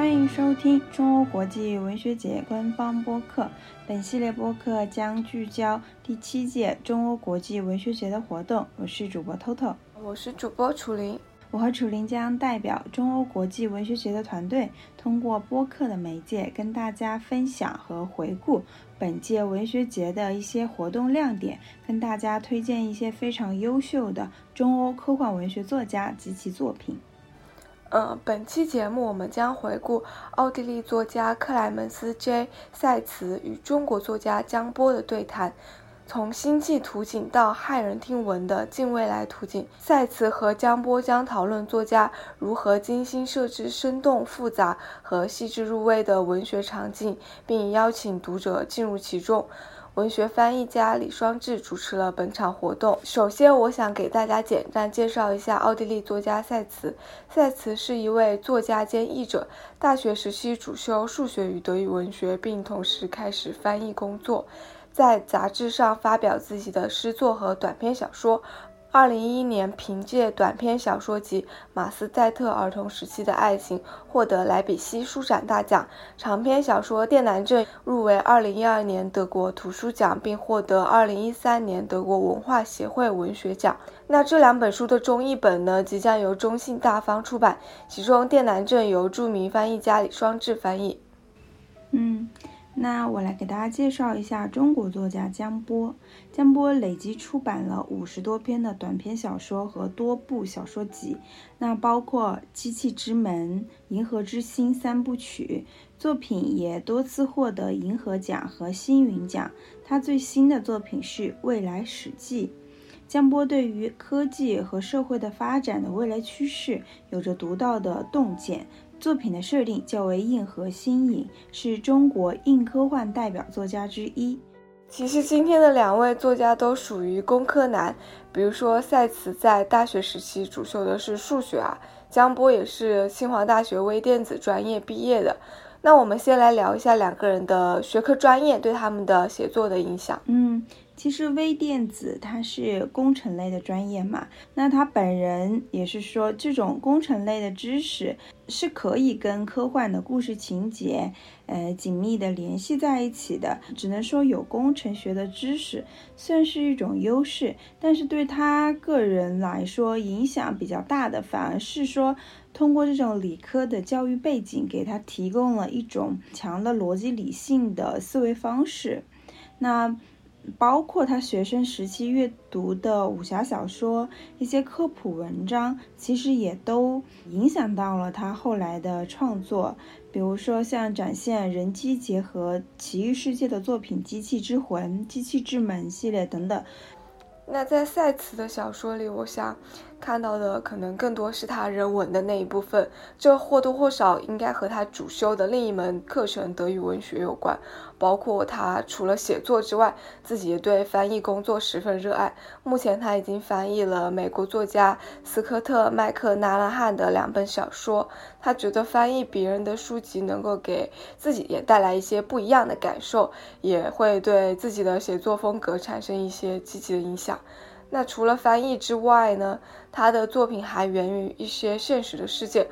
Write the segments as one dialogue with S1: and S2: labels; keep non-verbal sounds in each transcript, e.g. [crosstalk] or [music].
S1: 欢迎收听中欧国际文学节官方播客。本系列播客将聚焦第七届中欧国际文学节的活动。我是主播 Toto，
S2: 我是主播楚林。
S1: 我和楚林将代表中欧国际文学节的团队，通过播客的媒介，跟大家分享和回顾本届文学节的一些活动亮点，跟大家推荐一些非常优秀的中欧科幻文学作家及其作品。
S2: 嗯，本期节目我们将回顾奥地利作家克莱门斯 ·J· 塞茨与中国作家江波的对谈。从星际图景到骇人听闻的近未来图景，塞茨和江波将讨论作家如何精心设置生动复杂和细致入微的文学场景，并邀请读者进入其中。文学翻译家李双志主持了本场活动。首先，我想给大家简单介绍一下奥地利作家塞茨。塞茨是一位作家兼译者，大学时期主修数学与德语文学，并同时开始翻译工作，在杂志上发表自己的诗作和短篇小说。二零一一年，凭借短篇小说集《马斯代特儿童时期的爱情》获得莱比锡书展大奖；长篇小说《电南镇》入围二零一二年德国图书奖，并获得二零一三年德国文化协会文学奖。那这两本书的中译本呢，即将由中信大方出版，其中《电南镇》由著名翻译家李双志翻译。
S1: 嗯。那我来给大家介绍一下中国作家江波。江波累计出版了五十多篇的短篇小说和多部小说集，那包括《机器之门》《银河之星》三部曲，作品也多次获得银河奖和星云奖。他最新的作品是《未来史记》。江波对于科技和社会的发展的未来趋势有着独到的洞见。作品的设定较为硬核新颖，是中国硬科幻代表作家之一。
S2: 其实今天的两位作家都属于工科男，比如说赛茨在大学时期主修的是数学啊，江波也是清华大学微电子专业毕业的。那我们先来聊一下两个人的学科专业对他们的写作的影响。
S1: 嗯。其实微电子它是工程类的专业嘛，那他本人也是说，这种工程类的知识是可以跟科幻的故事情节，呃，紧密的联系在一起的。只能说有工程学的知识算是一种优势，但是对他个人来说影响比较大的，反而是说通过这种理科的教育背景，给他提供了一种强的逻辑理性的思维方式。那。包括他学生时期阅读的武侠小说、一些科普文章，其实也都影响到了他后来的创作。比如说，像展现人机结合奇遇世界的作品《机器之魂》《机器之门》系列等等。
S2: 那在赛茨的小说里，我想看到的可能更多是他人文的那一部分，这或多或少应该和他主修的另一门课程德语文学有关。包括他除了写作之外，自己也对翻译工作十分热爱。目前他已经翻译了美国作家斯科特·麦克纳拉汉的两本小说。他觉得翻译别人的书籍能够给自己也带来一些不一样的感受，也会对自己的写作风格产生一些积极的影响。那除了翻译之外呢，他的作品还源于一些现实的事件。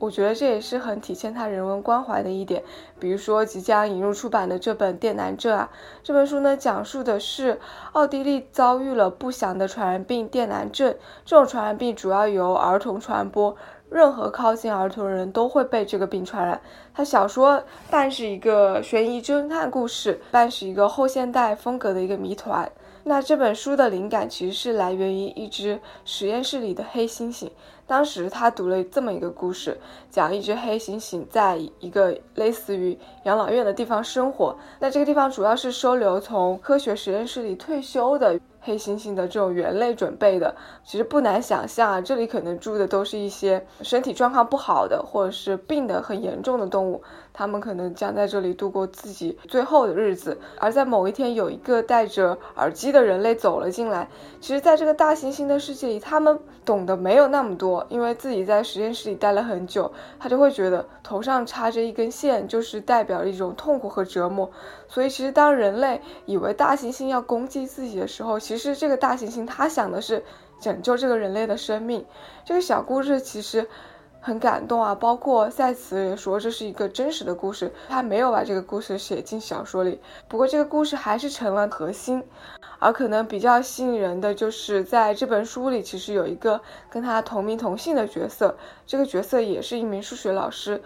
S2: 我觉得这也是很体现他人文关怀的一点，比如说即将引入出版的这本《电南镇》啊，这本书呢讲述的是奥地利遭遇了不祥的传染病电南症，这种传染病主要由儿童传播，任何靠近儿童的人都会被这个病传染。他小说半是一个悬疑侦探故事，半是一个后现代风格的一个谜团。那这本书的灵感其实是来源于一只实验室里的黑猩猩。当时他读了这么一个故事，讲一只黑猩猩在一个类似于养老院的地方生活。那这个地方主要是收留从科学实验室里退休的。黑猩猩的这种猿类准备的，其实不难想象啊，这里可能住的都是一些身体状况不好的，或者是病得很严重的动物，他们可能将在这里度过自己最后的日子。而在某一天，有一个戴着耳机的人类走了进来。其实，在这个大猩猩的世界里，他们懂得没有那么多，因为自己在实验室里待了很久，他就会觉得头上插着一根线，就是代表一种痛苦和折磨。所以，其实当人类以为大猩猩要攻击自己的时候，其实这个大猩猩他想的是拯救这个人类的生命。这个小故事其实很感动啊。包括赛茨也说这是一个真实的故事，他没有把这个故事写进小说里，不过这个故事还是成了核心。而可能比较吸引人的就是在这本书里，其实有一个跟他同名同姓的角色，这个角色也是一名数学老师。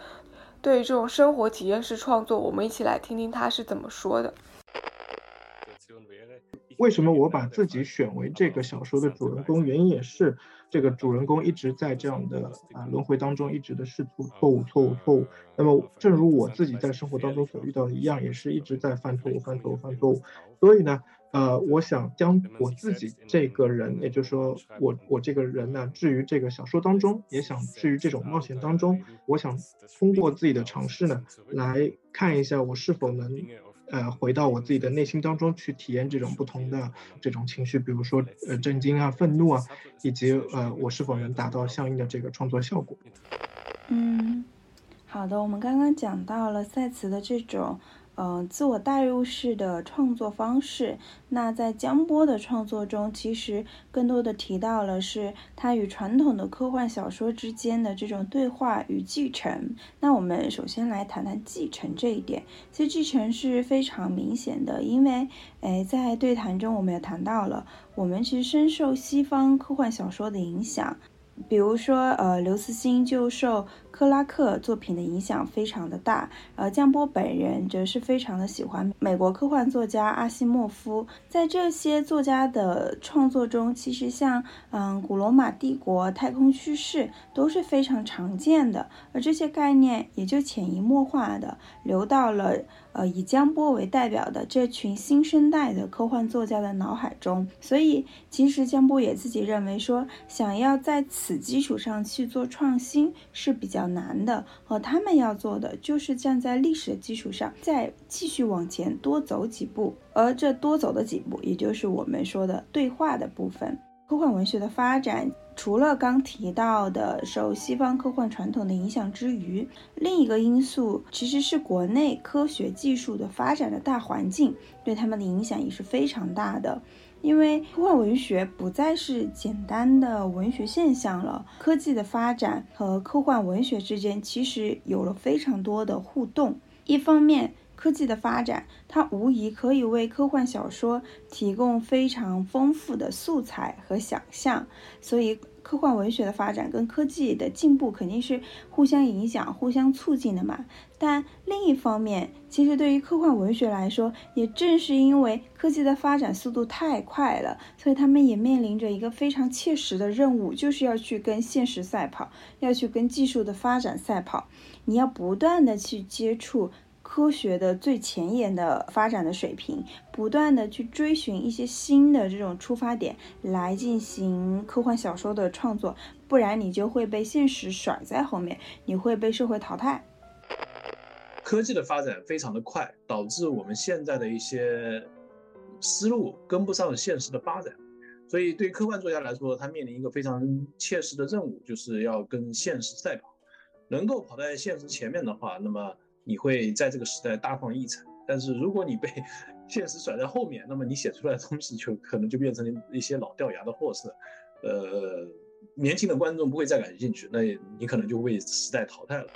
S2: 对于这种生活体验式创作，我们一起来听听他是怎么说的。
S3: 为什么我把自己选为这个小说的主人公？原因也是这个主人公一直在这样的啊轮回当中，一直的试图错误、错误、错误。那么，正如我自己在生活当中所遇到的一样，也是一直在犯错误、犯错误、犯错误。所以呢，呃，我想将我自己这个人，也就是说我我这个人呢，置于这个小说当中，也想置于这种冒险当中。我想通过自己的尝试呢，来看一下我是否能。呃，回到我自己的内心当中去体验这种不同的这种情绪，比如说呃震惊啊、愤怒啊，以及呃我是否能达到相应的这个创作效果。
S1: 嗯，好的，我们刚刚讲到了赛词的这种。嗯，自我代入式的创作方式。那在江波的创作中，其实更多的提到了是他与传统的科幻小说之间的这种对话与继承。那我们首先来谈谈继承这一点。其实继承是非常明显的，因为，哎，在对谈中我们也谈到了，我们其实深受西方科幻小说的影响，比如说，呃，刘慈欣就受。克拉克作品的影响非常的大，而江波本人则是非常的喜欢美国科幻作家阿西莫夫。在这些作家的创作中，其实像嗯古罗马帝国、太空叙事都是非常常见的，而这些概念也就潜移默化的流到了呃以江波为代表的这群新生代的科幻作家的脑海中。所以，其实江波也自己认为说，想要在此基础上去做创新是比较较。难的和他们要做的就是站在历史的基础上，再继续往前多走几步，而这多走的几步，也就是我们说的对话的部分。科幻文学的发展，除了刚提到的受西方科幻传统的影响之余，另一个因素其实是国内科学技术的发展的大环境对他们的影响也是非常大的。因为科幻文学不再是简单的文学现象了，科技的发展和科幻文学之间其实有了非常多的互动。一方面，科技的发展它无疑可以为科幻小说提供非常丰富的素材和想象，所以。科幻文学的发展跟科技的进步肯定是互相影响、互相促进的嘛。但另一方面，其实对于科幻文学来说，也正是因为科技的发展速度太快了，所以他们也面临着一个非常切实的任务，就是要去跟现实赛跑，要去跟技术的发展赛跑。你要不断的去接触。科学的最前沿的发展的水平，不断的去追寻一些新的这种出发点来进行科幻小说的创作，不然你就会被现实甩在后面，你会被社会淘汰。
S4: 科技的发展非常的快，导致我们现在的一些思路跟不上现实的发展，所以对科幻作家来说，他面临一个非常切实的任务，就是要跟现实赛跑，能够跑在现实前面的话，那么。你会在这个时代大放异彩，但是如果你被 [laughs] 现实甩在后面，那么你写出来的东西就可能就变成一些老掉牙的货色，呃，年轻的观众不会再感兴趣，那你可能就被时代淘汰了。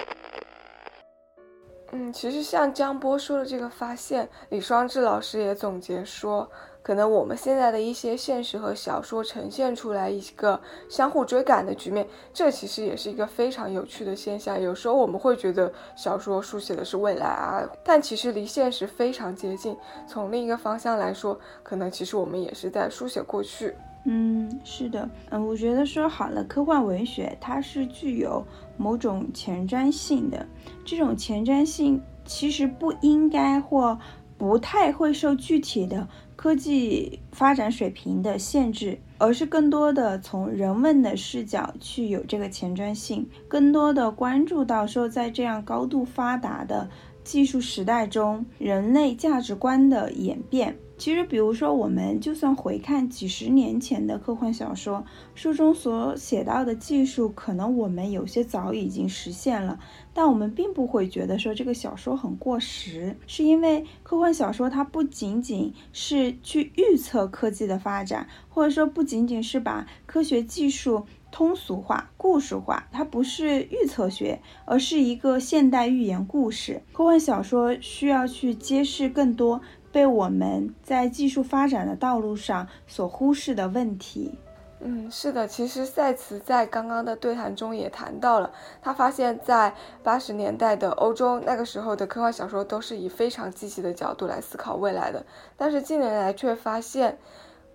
S2: 嗯，其实像江波说的这个发现，李双志老师也总结说。可能我们现在的一些现实和小说呈现出来一个相互追赶的局面，这其实也是一个非常有趣的现象。有时候我们会觉得小说书写的是未来啊，但其实离现实非常接近。从另一个方向来说，可能其实我们也是在书写过去。
S1: 嗯，是的，嗯，我觉得说好了，科幻文学它是具有某种前瞻性的，这种前瞻性其实不应该或不太会受具体的。科技发展水平的限制，而是更多的从人文的视角去有这个前瞻性，更多的关注到说，在这样高度发达的技术时代中，人类价值观的演变。其实，比如说，我们就算回看几十年前的科幻小说，书中所写到的技术，可能我们有些早已经实现了，但我们并不会觉得说这个小说很过时，是因为科幻小说它不仅仅是去预测科技的发展，或者说不仅仅是把科学技术通俗化、故事化，它不是预测学，而是一个现代寓言故事。科幻小说需要去揭示更多。被我们在技术发展的道路上所忽视的问题。
S2: 嗯，是的，其实赛茨在刚刚的对谈中也谈到了，他发现，在八十年代的欧洲，那个时候的科幻小说都是以非常积极的角度来思考未来的，但是近年来却发现，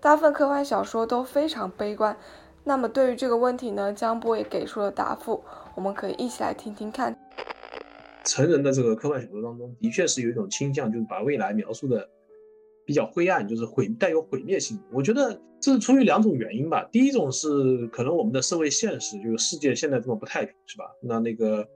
S2: 大部分科幻小说都非常悲观。那么对于这个问题呢，江波也给出了答复，我们可以一起来听听看。
S4: 成人的这个科幻小说当中，的确是有一种倾向，就是把未来描述的比较灰暗，就是毁带有毁灭性。我觉得这是出于两种原因吧。第一种是可能我们的社会现实，就是世界现在这么不太平，是吧？那那个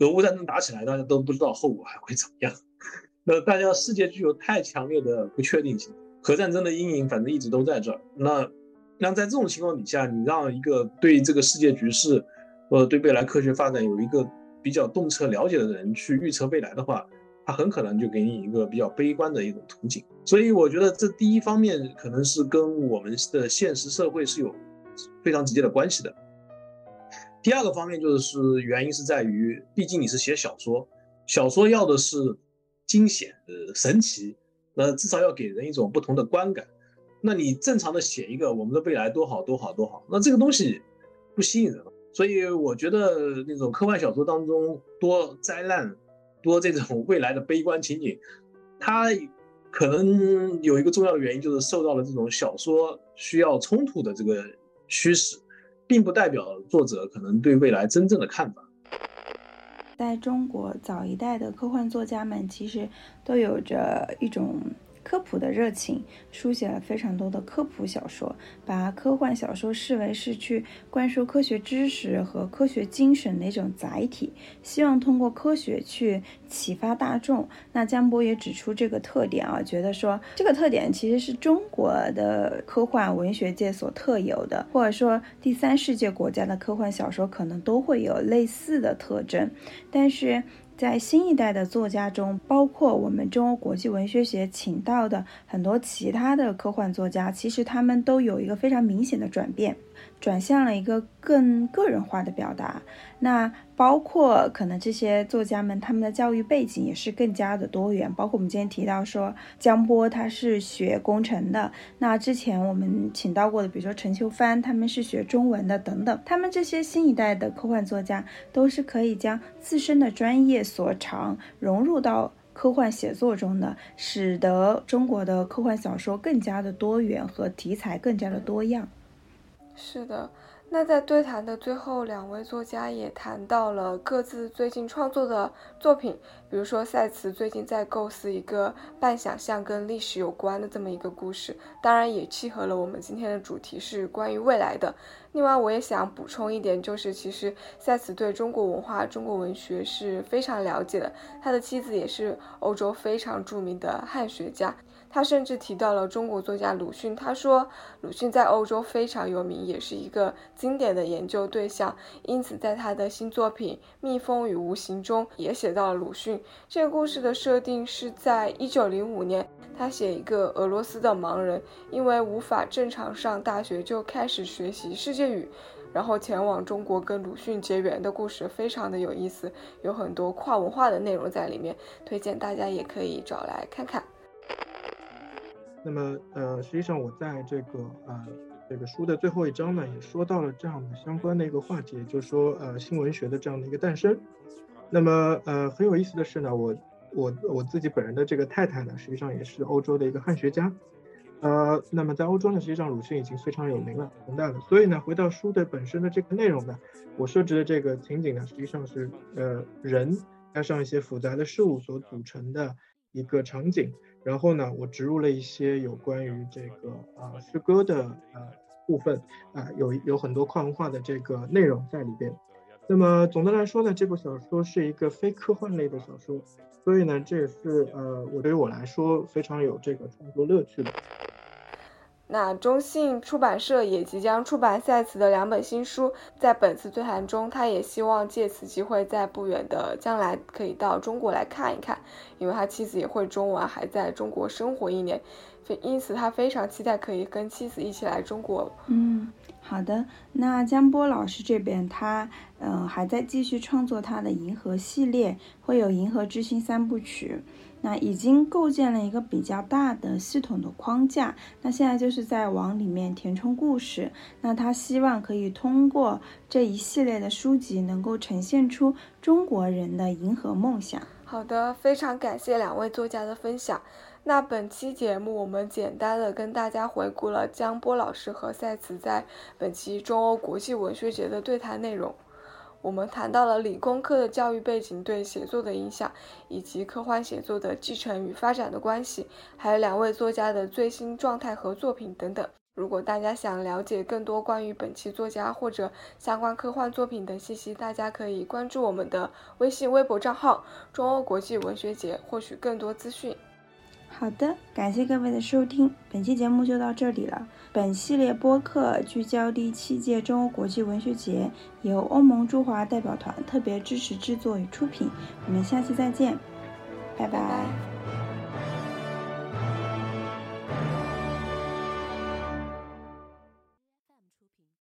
S4: 俄乌战争打起来，大家都不知道后果还会怎么样。[laughs] 那大家世界具有太强烈的不确定性，核战争的阴影反正一直都在这儿。那那在这种情况底下，你让一个对这个世界局势，呃，对未来科学发展有一个。比较洞彻了解的人去预测未来的话，他很可能就给你一个比较悲观的一种图景。所以我觉得这第一方面可能是跟我们的现实社会是有非常直接的关系的。第二个方面就是原因是在于，毕竟你是写小说，小说要的是惊险、呃神奇，那至少要给人一种不同的观感。那你正常的写一个我们的未来多好多好多好，那这个东西不吸引人了。所以我觉得那种科幻小说当中多灾难，多这种未来的悲观情景，它可能有一个重要的原因，就是受到了这种小说需要冲突的这个驱使，并不代表作者可能对未来真正的看法。
S1: 在中国早一代的科幻作家们，其实都有着一种。科普的热情，书写了非常多的科普小说，把科幻小说视为是去灌输科学知识和科学精神的一种载体，希望通过科学去启发大众。那江波也指出这个特点啊，觉得说这个特点其实是中国的科幻文学界所特有的，或者说第三世界国家的科幻小说可能都会有类似的特征，但是。在新一代的作家中，包括我们中欧国际文学协请到的很多其他的科幻作家，其实他们都有一个非常明显的转变。转向了一个更个人化的表达，那包括可能这些作家们他们的教育背景也是更加的多元，包括我们今天提到说江波他是学工程的，那之前我们请到过的，比如说陈秋帆他们是学中文的等等，他们这些新一代的科幻作家都是可以将自身的专业所长融入到科幻写作中的，使得中国的科幻小说更加的多元和题材更加的多样。
S2: 是的，那在对谈的最后，两位作家也谈到了各自最近创作的作品，比如说赛茨最近在构思一个半想象跟历史有关的这么一个故事，当然也契合了我们今天的主题是关于未来的。另外，我也想补充一点，就是其实赛茨对中国文化、中国文学是非常了解的，他的妻子也是欧洲非常著名的汉学家。他甚至提到了中国作家鲁迅，他说鲁迅在欧洲非常有名，也是一个经典的研究对象。因此，在他的新作品《蜜蜂与无形》中也写到了鲁迅。这个故事的设定是在一九零五年，他写一个俄罗斯的盲人，因为无法正常上大学，就开始学习世界语，然后前往中国跟鲁迅结缘的故事，非常的有意思，有很多跨文化的内容在里面，推荐大家也可以找来看看。
S3: 那么，呃，实际上我在这个呃这个书的最后一章呢，也说到了这样的相关的一个话题，就是说，呃，新文学的这样的一个诞生。那么，呃，很有意思的是呢，我我我自己本人的这个太太呢，实际上也是欧洲的一个汉学家。呃，那么在欧洲呢，实际上鲁迅已经非常有名了，很大了。所以呢，回到书的本身的这个内容呢，我设置的这个情景呢，实际上是呃人加上一些复杂的事物所组成的一个场景。然后呢，我植入了一些有关于这个啊诗歌的呃部分啊，有有很多跨文化的这个内容在里边。那么总的来说呢，这部小说是一个非科幻类的小说，所以呢，这也是呃，我对于我来说非常有这个创作乐趣的。
S2: 那中信出版社也即将出版赛茨的两本新书，在本次对谈中，他也希望借此机会在不远的将来可以到中国来看一看，因为他妻子也会中文，还在中国生活一年，因此他非常期待可以跟妻子一起来中国。
S1: 嗯，好的。那江波老师这边，他嗯还在继续创作他的银河系列，会有银河之星三部曲。那已经构建了一个比较大的系统的框架，那现在就是在往里面填充故事。那他希望可以通过这一系列的书籍，能够呈现出中国人的银河梦想。
S2: 好的，非常感谢两位作家的分享。那本期节目我们简单的跟大家回顾了江波老师和赛茨在本期中欧国际文学节的对谈内容。我们谈到了理工科的教育背景对写作的影响，以及科幻写作的继承与发展的关系，还有两位作家的最新状态和作品等等。如果大家想了解更多关于本期作家或者相关科幻作品等信息，大家可以关注我们的微信、微博账号“中欧国际文学节”，获取更多资讯。
S1: 好的，感谢各位的收听，本期节目就到这里了。本系列播客聚焦第七届中欧国际文学节，由欧盟驻华代表团特别支持制作与出品。我们下期再见，拜拜。